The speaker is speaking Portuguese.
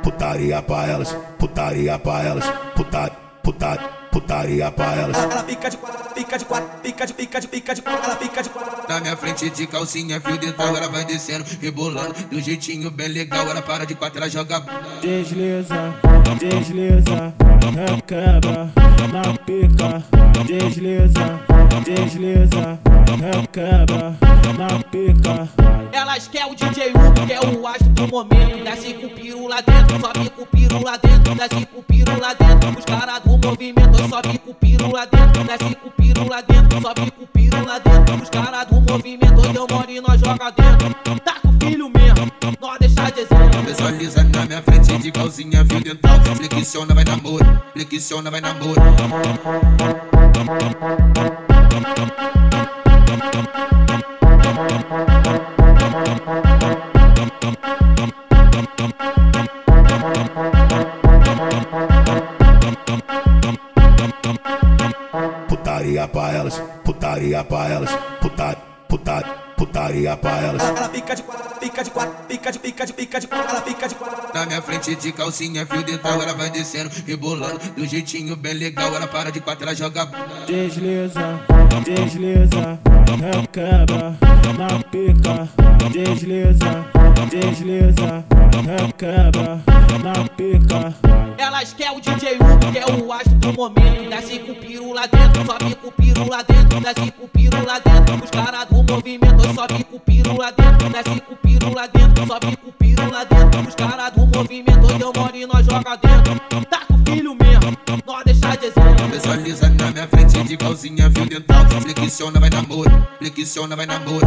Putaria pra elas, putaria pra elas, putaria, putaria, putaria pra elas. Ela fica de quatro, fica de quatro, fica de pica de pica de quatro, ela fica de quatro. Na minha frente de calcinha, fio dental, ela vai descendo, rebolando, de um jeitinho bem legal. Ela para de quatro, ela joga. Desliza, desliza, recaba na pica. Desliza, desliza, recaba na pica. Elas quer o DJ Hugo, quer o astro do momento. Desce com o piru lá dentro, sobe com o piru lá dentro. Desce com o piru lá dentro, os caras do movimento. Sobe com o piru lá dentro, desce com o piru lá dentro. Sobe com o piru lá dentro, os caras do movimento. Deu mole e nós joga dentro. Tá com o filho mesmo, nós deixa de exemplo. Visualiza na minha frente de calcinha, fio dental. Flexiona, vai namoro, flexiona, vai namoro. Putaria pra elas, putaria pra elas, putaria, putaria, putaria pra elas. Ela fica de quatro, fica de quatro, fica de pica de pica de quatro, ela fica de quatro. Na minha frente de calcinha, fio dental, ela vai descendo, rebolando, de um jeitinho bem legal. Ela para de quatro, ela joga. Desliza, desliza, recaba na pica. Desliza, desliza, recaba na pica. Elas quer o DJ Hugo, quer o astro do momento. Desce com o piru lá dentro, sobe com o piru lá dentro. Desce com o piru lá dentro, os caras do movimento. Sobe com o piru lá dentro, desce com o piru lá dentro. Sobe com o piru lá dentro, os caras do movimento. Deu mole e nós joga dentro. Tá com o filho mesmo, nós deixa de exemplo. Visualiza na minha frente de calcinha, fio dental. Flexiona, vai namoro, flexiona, vai namoro.